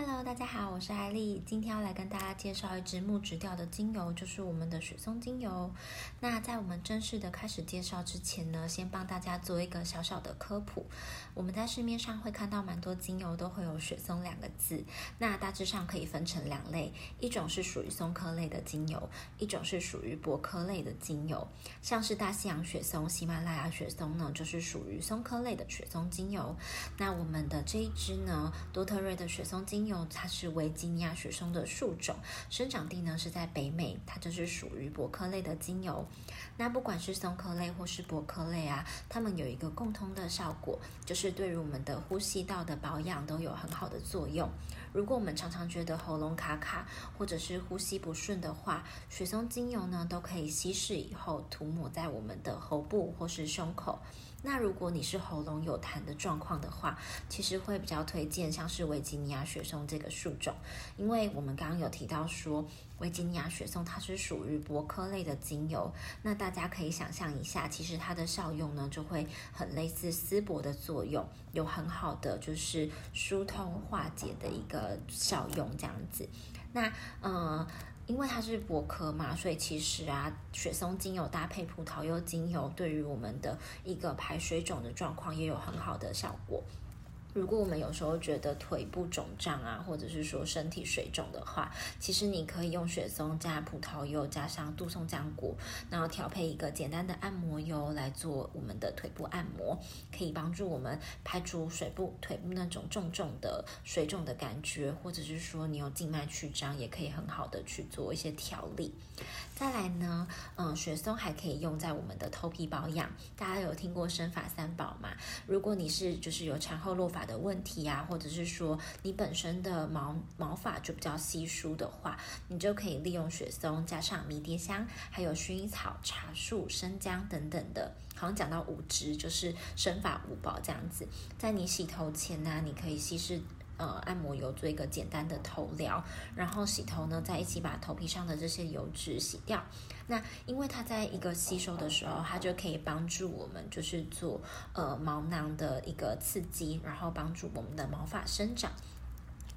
Hello，大家好，我是艾丽，今天要来跟大家介绍一支木质调的精油，就是我们的雪松精油。那在我们正式的开始介绍之前呢，先帮大家做一个小小的科普。我们在市面上会看到蛮多精油都会有雪松两个字，那大致上可以分成两类，一种是属于松科类的精油，一种是属于柏科类的精油。像是大西洋雪松、喜马拉雅雪松呢，就是属于松科类的雪松精油。那我们的这一支呢，多特瑞的雪松精油，它是维吉尼亚雪松的树种，生长地呢是在北美，它就是属于柏科类的精油。那不管是松科类或是柏科类啊，它们有一个共通的效果，就是对于我们的呼吸道的保养都有很好的作用。如果我们常常觉得喉咙卡卡，或者是呼吸不顺的话，雪松精油呢都可以稀释以后涂抹在我们的喉部或是胸口。那如果你是喉咙有痰的状况的话，其实会比较推荐像是维吉尼亚雪松这个树种，因为我们刚刚有提到说维吉尼亚雪松它是属于柏科类的精油，那大家可以想象一下，其实它的效用呢就会很类似丝柏的作用，有很好的就是疏通化解的一个效用这样子。那呃。因为它是柏科嘛，所以其实啊，雪松精油搭配葡萄柚精油，对于我们的一个排水肿的状况也有很好的效果。如果我们有时候觉得腿部肿胀啊，或者是说身体水肿的话，其实你可以用雪松加葡萄柚加上杜松浆果，然后调配一个简单的按摩油来做我们的腿部按摩，可以帮助我们排除水部腿部那种重重的水肿的感觉，或者是说你有静脉曲张，也可以很好的去做一些调理。再来呢，嗯，雪松还可以用在我们的头皮保养，大家有听过生发三宝吗？如果你是就是有产后落发。的问题啊，或者是说你本身的毛毛发就比较稀疏的话，你就可以利用雪松加上迷迭香，还有薰衣草、茶树、生姜等等的，好像讲到五支就是生发五宝这样子，在你洗头前呢，你可以稀释。呃，按摩油做一个简单的头疗，然后洗头呢，再一起把头皮上的这些油脂洗掉。那因为它在一个吸收的时候，它就可以帮助我们，就是做呃毛囊的一个刺激，然后帮助我们的毛发生长。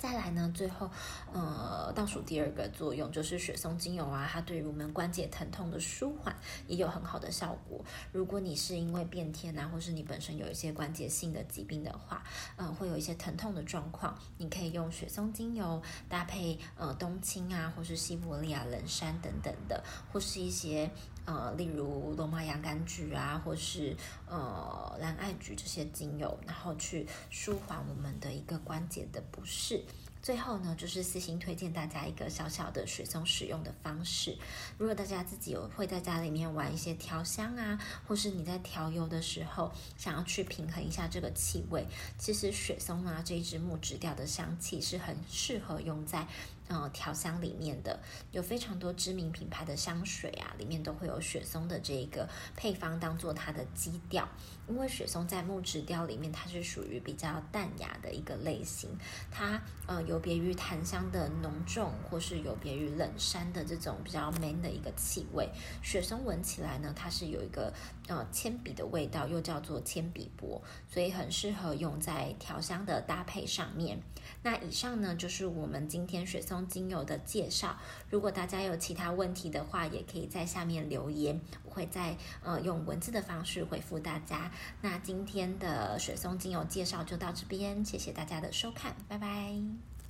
再来呢，最后，呃，倒数第二个作用就是雪松精油啊，它对于我们关节疼痛的舒缓也有很好的效果。如果你是因为变天啊，或是你本身有一些关节性的疾病的话，嗯，会有一些疼痛的状况，你可以用雪松精油搭配呃冬青啊，或是西伯利亚冷杉等等的，或是一些呃，例如罗马洋甘菊啊，或是呃蓝艾菊这些精油，然后去舒缓我们的一个关节的不适。最后呢，就是私心推荐大家一个小小的雪松使用的方式。如果大家自己有会在家里面玩一些调香啊，或是你在调油的时候想要去平衡一下这个气味，其实雪松啊这一支木质调的香气是很适合用在呃调香里面的。有非常多知名品牌的香水啊，里面都会有雪松的这个配方当做它的基调。因为雪松在木质调里面，它是属于比较淡雅的一个类型，它呃有有别于檀香的浓重，或是有别于冷杉的这种比较 man 的一个气味。雪松闻起来呢，它是有一个呃铅笔的味道，又叫做铅笔箔，所以很适合用在调香的搭配上面。那以上呢就是我们今天雪松精油的介绍。如果大家有其他问题的话，也可以在下面留言，我会在呃用文字的方式回复大家。那今天的雪松精油介绍就到这边，谢谢大家的收看，拜拜。